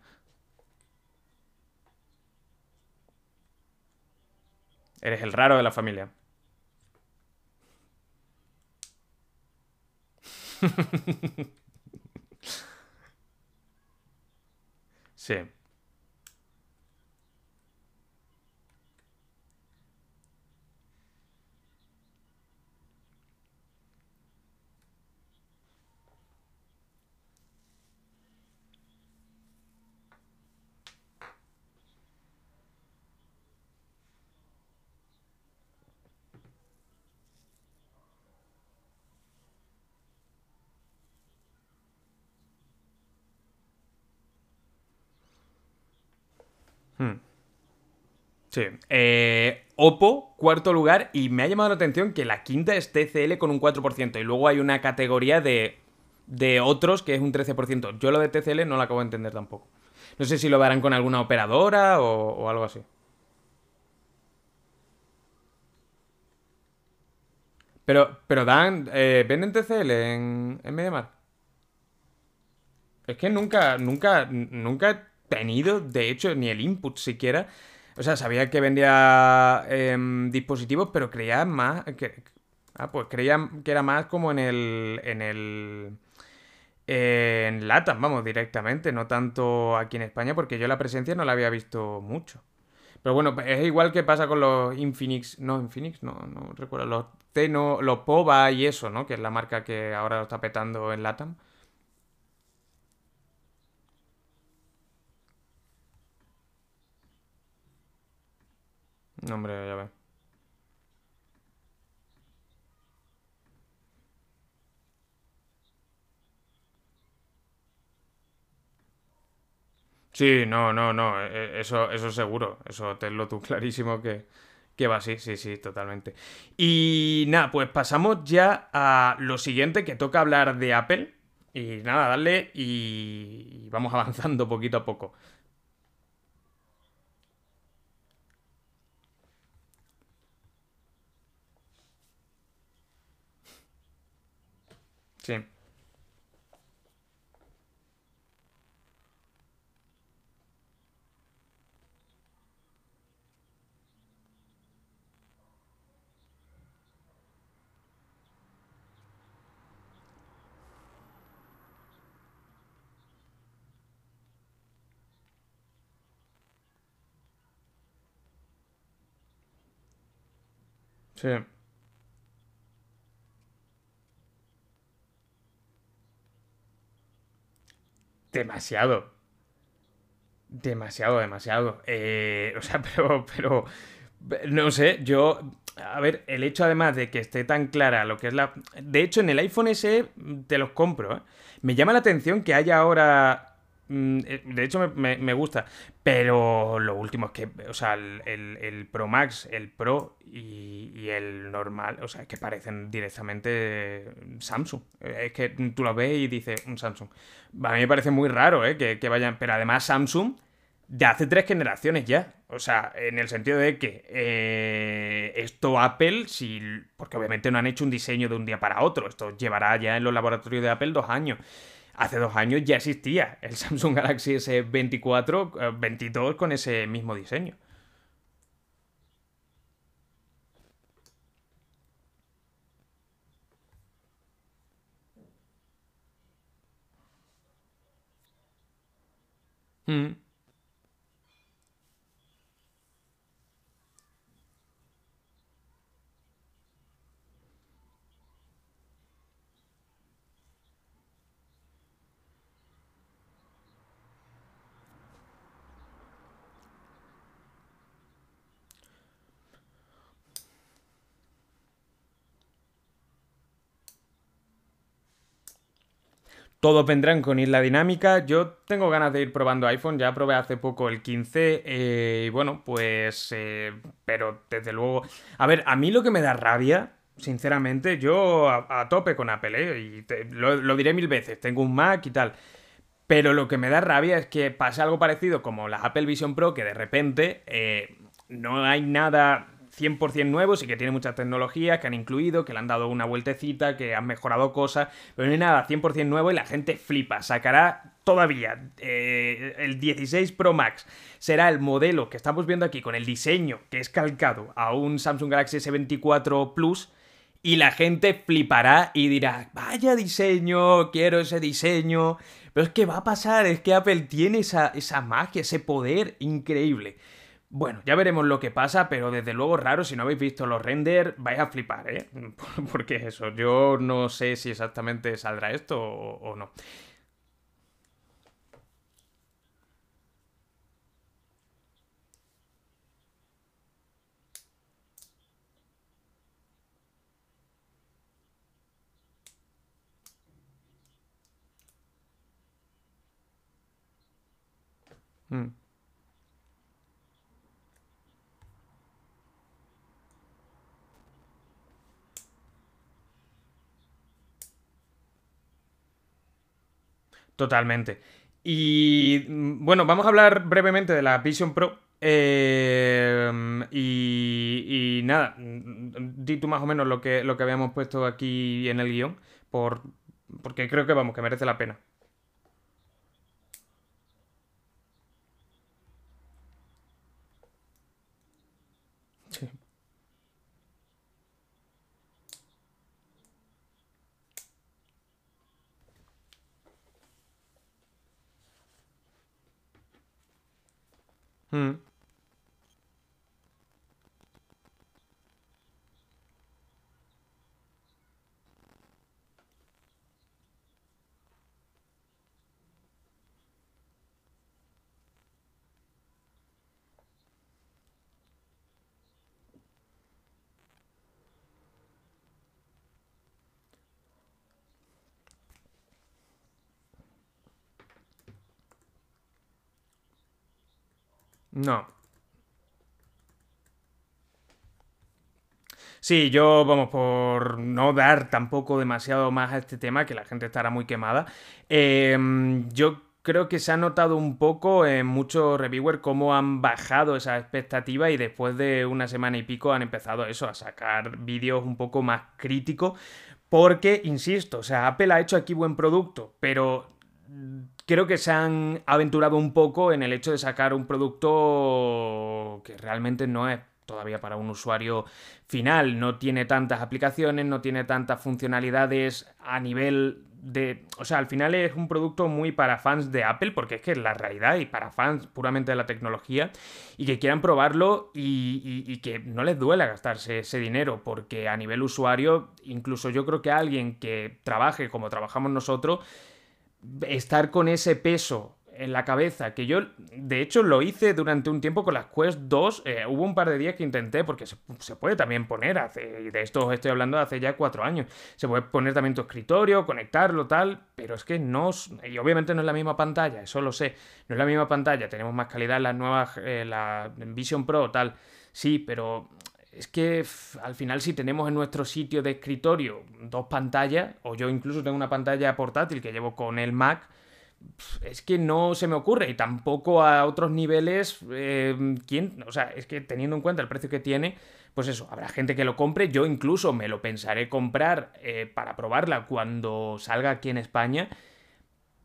Eres el raro de la familia. sí. Hmm. Sí. Eh, Oppo, cuarto lugar, y me ha llamado la atención que la quinta es TCL con un 4%, y luego hay una categoría de, de otros que es un 13%. Yo lo de TCL no lo acabo de entender tampoco. No sé si lo darán con alguna operadora o, algo así. Pero, pero dan. Eh, ¿Venden TCL en, en MediaMar? Es que nunca, nunca, nunca tenido, de hecho, ni el input siquiera. O sea, sabía que vendía em, dispositivos, pero creía más. Que, ah, pues creía que era más como en el. En el. en LATAM, vamos, directamente, no tanto aquí en España, porque yo la presencia no la había visto mucho. Pero bueno, es igual que pasa con los Infinix. No, Infinix, no, no recuerdo. Los Teno, los Pova y eso, ¿no? Que es la marca que ahora lo está petando en Latam. No, hombre, ya ves. Sí, no, no, no, e- e- eso, eso seguro, eso tenlo tú clarísimo que, que va así, sí, sí, totalmente. Y nada, pues pasamos ya a lo siguiente, que toca hablar de Apple. Y nada, darle y vamos avanzando poquito a poco. Sí, sí, demasiado. Demasiado, demasiado. Eh, o sea, pero, pero, no sé, yo, a ver, el hecho además de que esté tan clara lo que es la... De hecho, en el iPhone SE te los compro, ¿eh? Me llama la atención que haya ahora... mm, eh, De hecho, me, me- gusta. Pero lo último es que, o sea, el, el- Pro Max, el Pro y, y el normal, o sea, es que parecen directamente Samsung. Eh, Es que tú lo ves y dices un Samsung. A mí me parece muy raro, ¿eh? Que, que vayan. Pero además, Samsung de hace tres generaciones ya. O sea, en el sentido de que eh, esto Apple, si, porque obviamente no han hecho un diseño de un día para otro, esto llevará ya en los laboratorios de Apple dos años. Hace dos años ya existía el Samsung Galaxy S24, eh, 22 con ese mismo diseño. Mm. Todos vendrán con isla dinámica. Yo tengo ganas de ir probando iPhone. Ya probé hace poco el 15. eh, y bueno, pues. eh, pero desde luego. A ver, a mí lo que me da rabia. Sinceramente, yo a, tope con Apple, ¿eh? Y te- lo, lo diré mil veces. Tengo un Mac y tal. Pero lo que me da rabia es que pase algo parecido como las Apple Vision Pro, que de repente eh, no hay nada 100% nuevo, sí que tiene muchas tecnologías que han incluido, que le han dado una vueltecita, que han mejorado cosas, pero no hay nada 100% nuevo y la gente flipa. Sacará todavía eh, el 16 Pro Max. Será el modelo que estamos viendo aquí con el diseño que es calcado a un Samsung Galaxy S24 Plus y la gente flipará y dirá, vaya diseño, quiero ese diseño. Pero es que va a pasar, es que Apple tiene esa, esa magia, ese poder increíble. Bueno, ya veremos lo que pasa, pero desde luego raro, si no habéis visto los render, vais a flipar, ¿eh? Porque es eso, yo no sé si exactamente saldrá esto o, o no. Mm, totalmente. Y mm, bueno, vamos a hablar brevemente de la Vision Pro. Eh, y, nada, mm, di tú más o menos lo que, lo que habíamos puesto aquí en el guion, por, porque creo que vamos, que merece la pena. Sí. Mm. No. Sí, yo, vamos, por no dar tampoco demasiado más a este tema, que la gente estará muy quemada, em, yo creo que se ha notado un poco en muchos reviewers cómo han bajado esa expectativa y después de una semana y pico han empezado eso, a sacar vídeos un poco más críticos. Porque, insisto, o sea, Apple ha hecho aquí buen producto, pero creo que se han aventurado un poco en el hecho de sacar un producto que realmente no es todavía para un usuario final. No tiene tantas aplicaciones, no tiene tantas funcionalidades a nivel de... O sea, al final es un producto muy para fans de Apple, porque es que es la realidad, y para fans puramente de la tecnología, y que quieran probarlo y, que no les duela gastarse ese dinero, porque a nivel usuario, incluso yo creo que alguien que trabaje como trabajamos nosotros, estar con ese peso en la cabeza, que yo de hecho lo hice durante un tiempo con las Quest 2, eh, hubo un par de días que intenté, porque se, puede también poner, hace, y de esto estoy hablando hace ya cuatro años, se puede poner también tu escritorio, conectarlo, tal, pero es que no, y obviamente no es la misma pantalla, eso lo sé, no es la misma pantalla, tenemos más calidad en las nuevas, eh, la Vision Pro, tal, sí, pero es que al final si tenemos en nuestro sitio de escritorio dos pantallas, o yo incluso tengo una pantalla portátil que llevo con el Mac, es que no se me ocurre. Y tampoco a otros niveles, eh, ¿quién? O sea, es que teniendo en cuenta el precio que tiene, pues eso, habrá gente que lo compre, yo incluso me lo pensaré comprar eh, para probarla cuando salga aquí en España,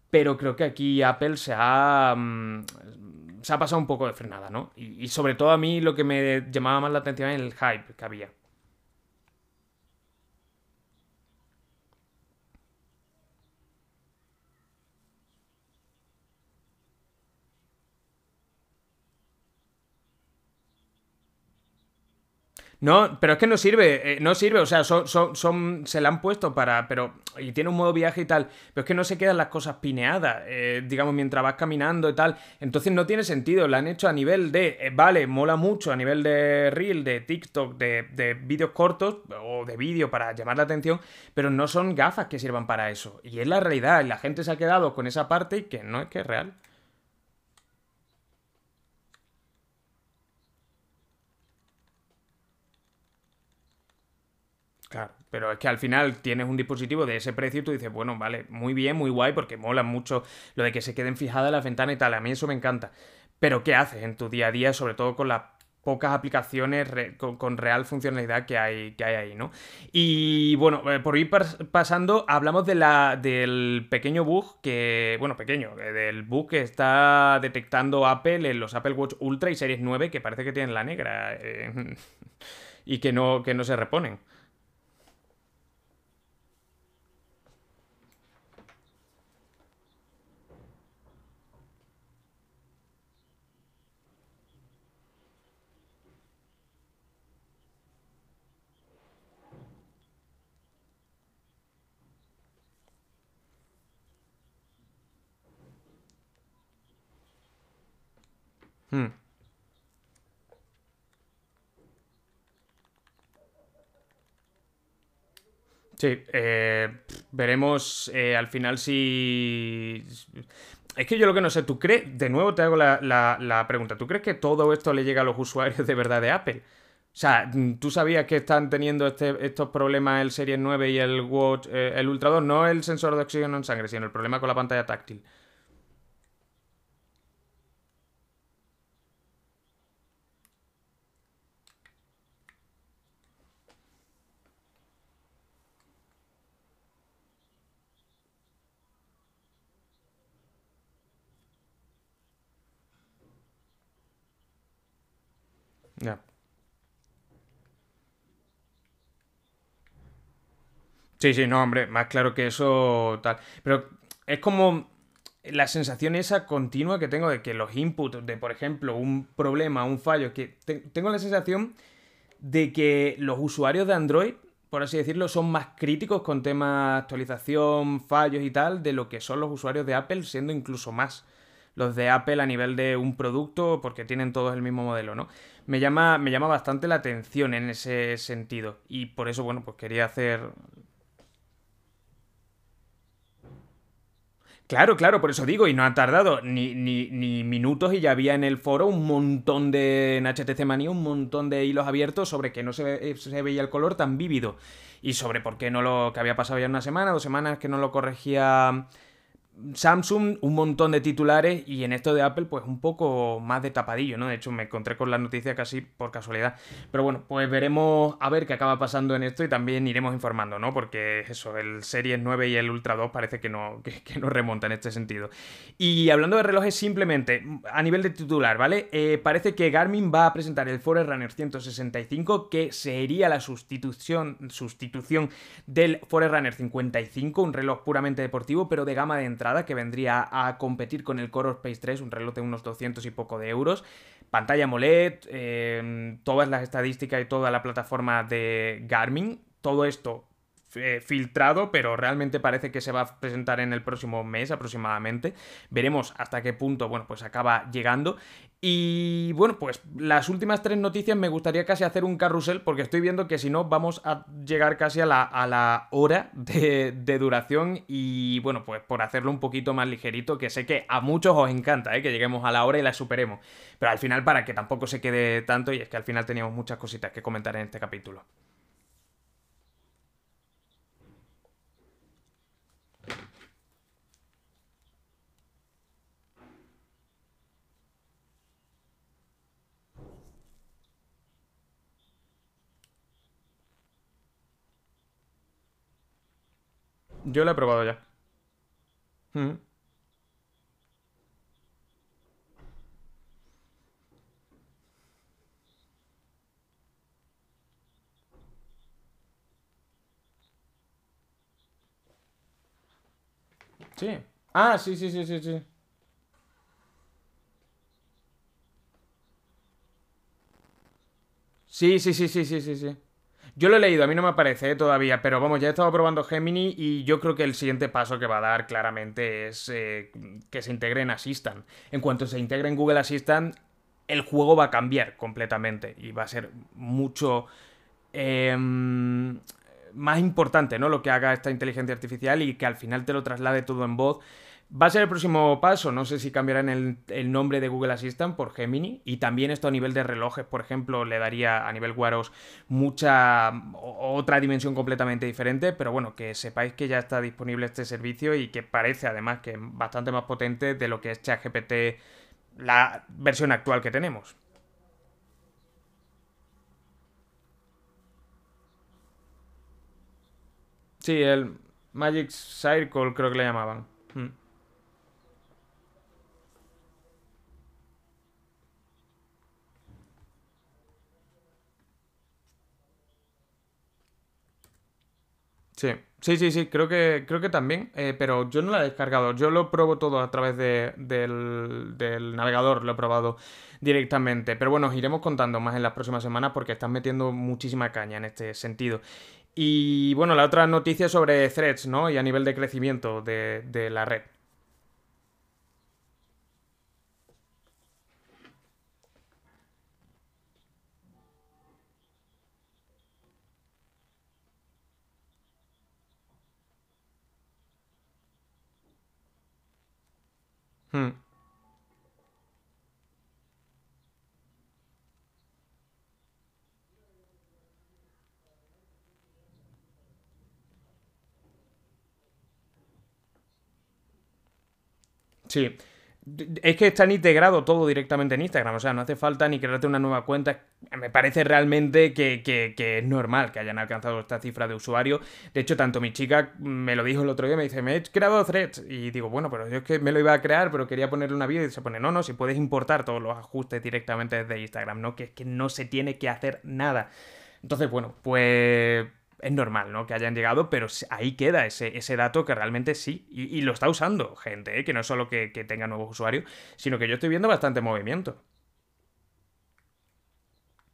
pero creo que aquí Apple se ha, mm, se ha pasado un poco de frenada, ¿no? Y, y sobre todo a mí lo que me llamaba más la atención es el hype que había. No, pero es que no sirve, eh, no sirve, o sea, son, son, se la han puesto para, pero, y tiene un modo viaje y tal, pero es que no se quedan las cosas pineadas, eh, digamos, mientras vas caminando y tal, entonces no tiene sentido, la han hecho a nivel de, eh, vale, mola mucho a nivel de reel, de TikTok, de, de vídeos cortos o de vídeo para llamar la atención, pero no son gafas que sirvan para eso, y es la realidad, y la gente se ha quedado con esa parte y que no es que es real. Claro, pero es que al final tienes un dispositivo de ese precio y tú dices, bueno, vale, muy bien, muy guay, porque mola mucho lo de que se queden fijadas las ventanas y tal, a mí eso me encanta. Pero ¿qué haces en tu día a día, sobre todo con las pocas aplicaciones con, real funcionalidad que hay, que hay ahí, ¿no? Y bueno, eh, por ir pasando, hablamos de la, del pequeño bug que, bueno, pequeño, eh, del bug que está detectando Apple en los Apple Watch Ultra y Series 9, que parece que tienen la negra eh, y que no, que no se reponen. Hmm. Sí, eh, veremos eh, al final si... Es que yo lo que no sé, ¿tú crees? De nuevo te hago la, la, pregunta, ¿tú crees que todo esto le llega a los usuarios de verdad de Apple? O sea, ¿tú sabías que están teniendo este, estos problemas el Series 9 y el Watch, eh, el Ultra 2? No el sensor de oxígeno en sangre, sino el problema con la pantalla táctil. Ya. Sí, sí, no, hombre, más claro que eso, tal. Pero es como la sensación esa continua que tengo de que los inputs de, por ejemplo, un problema, un fallo, que tengo la sensación de que los usuarios de Android, por así decirlo, son más críticos con temas actualización, fallos y tal, de lo que son los usuarios de Apple, siendo incluso más los de Apple a nivel de un producto, porque tienen todos el mismo modelo, ¿no? Me llama, me llama bastante la atención en ese sentido. Y por eso, bueno, pues quería hacer Claro, claro, por eso digo, y no ha tardado ni, ni, ni, minutos y ya había en el foro un montón de, en HTC Manía, un montón de hilos abiertos sobre que no se, se, veía el color tan vívido. Y sobre por qué no lo, que había pasado ya una semana, dos semanas que no lo corregía Samsung, un montón de titulares y en esto de Apple, pues un poco más de tapadillo, ¿no? De hecho, me encontré con la noticia casi por casualidad. Pero bueno, pues veremos a ver qué acaba pasando en esto y también iremos informando, ¿no? Porque eso, el Series 9 y el Ultra 2 parece que no, que, no remonta en este sentido. Y hablando de relojes, simplemente, a nivel de titular, ¿vale? Eh, parece que Garmin va a presentar el Forerunner 165, que sería la sustitución, sustitución del Forerunner 55, un reloj puramente deportivo, pero de gama de entrada que vendría a competir con el Core Space 3, un reloj de unos 200 y poco de euros. Pantalla AMOLED, eh, todas las estadísticas y toda la plataforma de Garmin. Todo esto eh, filtrado, pero realmente parece que se va a presentar en el próximo mes aproximadamente. Veremos hasta qué punto, bueno, pues acaba llegando. Y bueno, pues las últimas tres noticias me gustaría casi hacer un carrusel, porque estoy viendo que si no vamos a llegar casi a la, a la hora de, duración. Y bueno, pues por hacerlo un poquito más ligerito, que sé que a muchos os encanta, ¿eh? que lleguemos a la hora y la superemos. Pero al final, para que tampoco se quede tanto, y es que al final teníamos muchas cositas que comentar en este capítulo. Yo lo he probado ya. Mm. Sí. Ah, sí, sí, sí, sí, sí. Sí, sí, sí, sí, sí, sí, sí. Yo lo he leído, a mí no me aparece todavía, pero vamos, ya he estado probando Gemini y yo creo que el siguiente paso que va a dar claramente es eh, que se integre en Assistant. En cuanto se integre en Google Assistant, el juego va a cambiar completamente y va a ser mucho em, más importante, ¿no? Lo que haga esta inteligencia artificial y que al final te lo traslade todo en voz Va a ser el próximo paso, no sé si cambiarán el, nombre de Google Assistant por Gemini y también esto a nivel de relojes, por ejemplo, le daría a nivel Wearables mucha otra dimensión completamente diferente, pero bueno, que sepáis que ya está disponible este servicio y que parece además que es bastante más potente de lo que es ChatGPT, la versión actual que tenemos. Sí, el Magic Circle creo que le llamaban. Mm. Sí, sí, sí, sí, creo que, creo que también, eh, pero yo no la he descargado, yo lo pruebo todo a través del, navegador, lo he probado directamente, pero bueno, os iremos contando más en las próximas semanas porque están metiendo muchísima caña en este sentido. Y bueno, la otra noticia sobre threads, ¿no? Y a nivel de crecimiento de, de la red. Hmm. Sí. Es que están integrado todo directamente en Instagram, o sea, no hace falta ni crearte una nueva cuenta. Me parece realmente que, es normal que hayan alcanzado esta cifra de usuario. De hecho, tanto mi chica me lo dijo el otro día, me dice, me he creado threads. Y digo, bueno, pero yo es que me lo iba a crear, pero quería ponerle una vida y se pone, no, no, si puedes importar todos los ajustes directamente desde Instagram, ¿no? Que es que no se tiene que hacer nada. Entonces, bueno, pues es normal, ¿no? Que hayan llegado, pero ahí queda ese, ese dato que realmente sí. Y, lo está usando gente, ¿eh? que no es solo que, que, tenga nuevos usuarios, sino que yo estoy viendo bastante movimiento.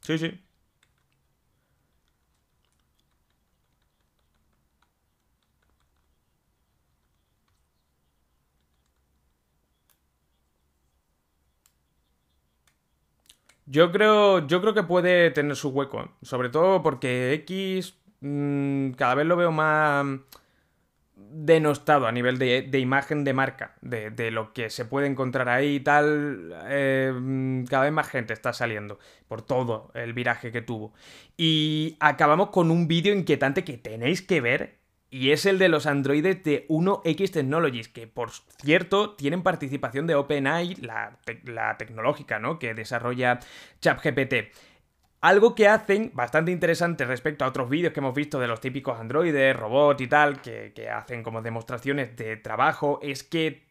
Sí, sí. Yo creo, yo creo que puede tener su hueco, sobre todo porque X Mm, cada vez lo veo más denostado a nivel de, imagen de marca, de, lo que se puede encontrar ahí y tal. Eh, cada vez más gente está saliendo por todo el viraje que tuvo. Y acabamos con un vídeo inquietante que tenéis que ver. Y es el de los androides de 1X Technologies, que por cierto tienen participación de OpenAI, la, la tecnológica, ¿no? Que desarrolla ChatGPT. Algo que hacen bastante interesante respecto a otros vídeos que hemos visto de los típicos androides, robots y tal, que, hacen como demostraciones de trabajo, es que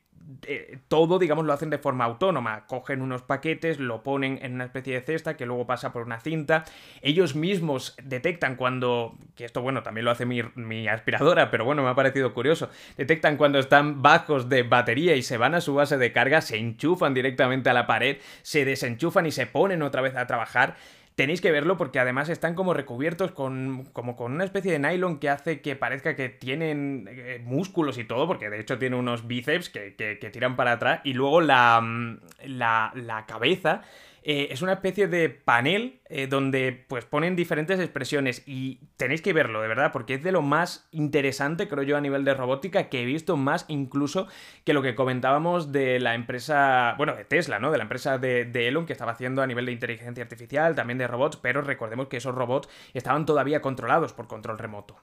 eh, todo, digamos, lo hacen de forma autónoma. Cogen unos paquetes, lo ponen en una especie de cesta que luego pasa por una cinta. Ellos mismos detectan cuando. Que esto, bueno, también lo hace mi, aspiradora, pero bueno, me ha parecido curioso. Detectan cuando están bajos de batería y se van a su base de carga, se enchufan directamente a la pared, se desenchufan y se ponen otra vez a trabajar. Tenéis que verlo porque además están como recubiertos con, como con una especie de nylon que hace que parezca que tienen eh, músculos y todo, porque de hecho tiene unos bíceps que, que, tiran para atrás. Y luego la, mm, la, la cabeza eh, es una especie de panel eh, donde pues ponen diferentes expresiones y tenéis que verlo, de verdad, porque es de lo más interesante, creo yo, a nivel de robótica que he visto más incluso que lo que comentábamos de la empresa, bueno, de Tesla, ¿no? De la empresa de, de Elon que estaba haciendo a nivel de inteligencia artificial, también de robots, pero recordemos que esos robots estaban todavía controlados por control remoto.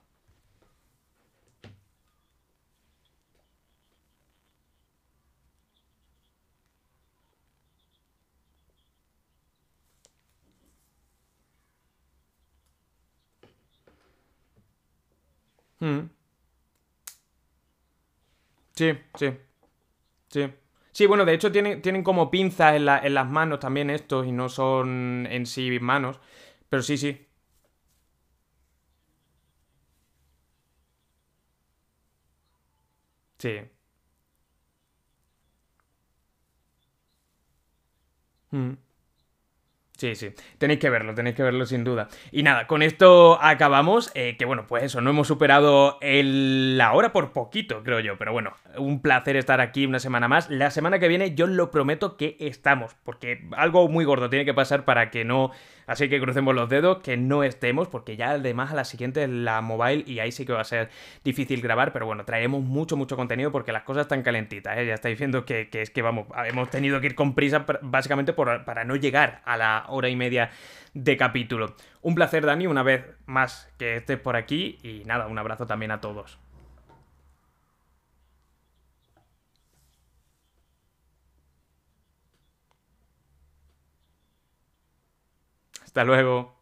Mm. Sí, sí. Sí. Sí, bueno, de hecho tienen, tienen como pinzas en, en las manos también estos y no son en sí manos. Pero sí, sí. Sí. Mm. Sí, sí, tenéis que verlo, tenéis que verlo sin duda. Y nada, con esto acabamos, eh, que bueno, pues eso, no hemos superado la hora por poquito, creo yo, pero bueno, un placer estar aquí una semana más. La semana que viene yo lo prometo que estamos, porque algo muy gordo tiene que pasar para que no Así que crucemos los dedos, que no estemos, porque ya además a la siguiente es la mobile y ahí sí que va a ser difícil grabar, pero bueno, traemos mucho, mucho contenido porque las cosas están calentitas, ¿eh? ya estáis viendo que, es que vamos, hemos tenido que ir con prisa básicamente para no llegar a la hora y media de capítulo. Un placer, Dani, una vez más que estés por aquí y nada, un abrazo también a todos. Hasta luego.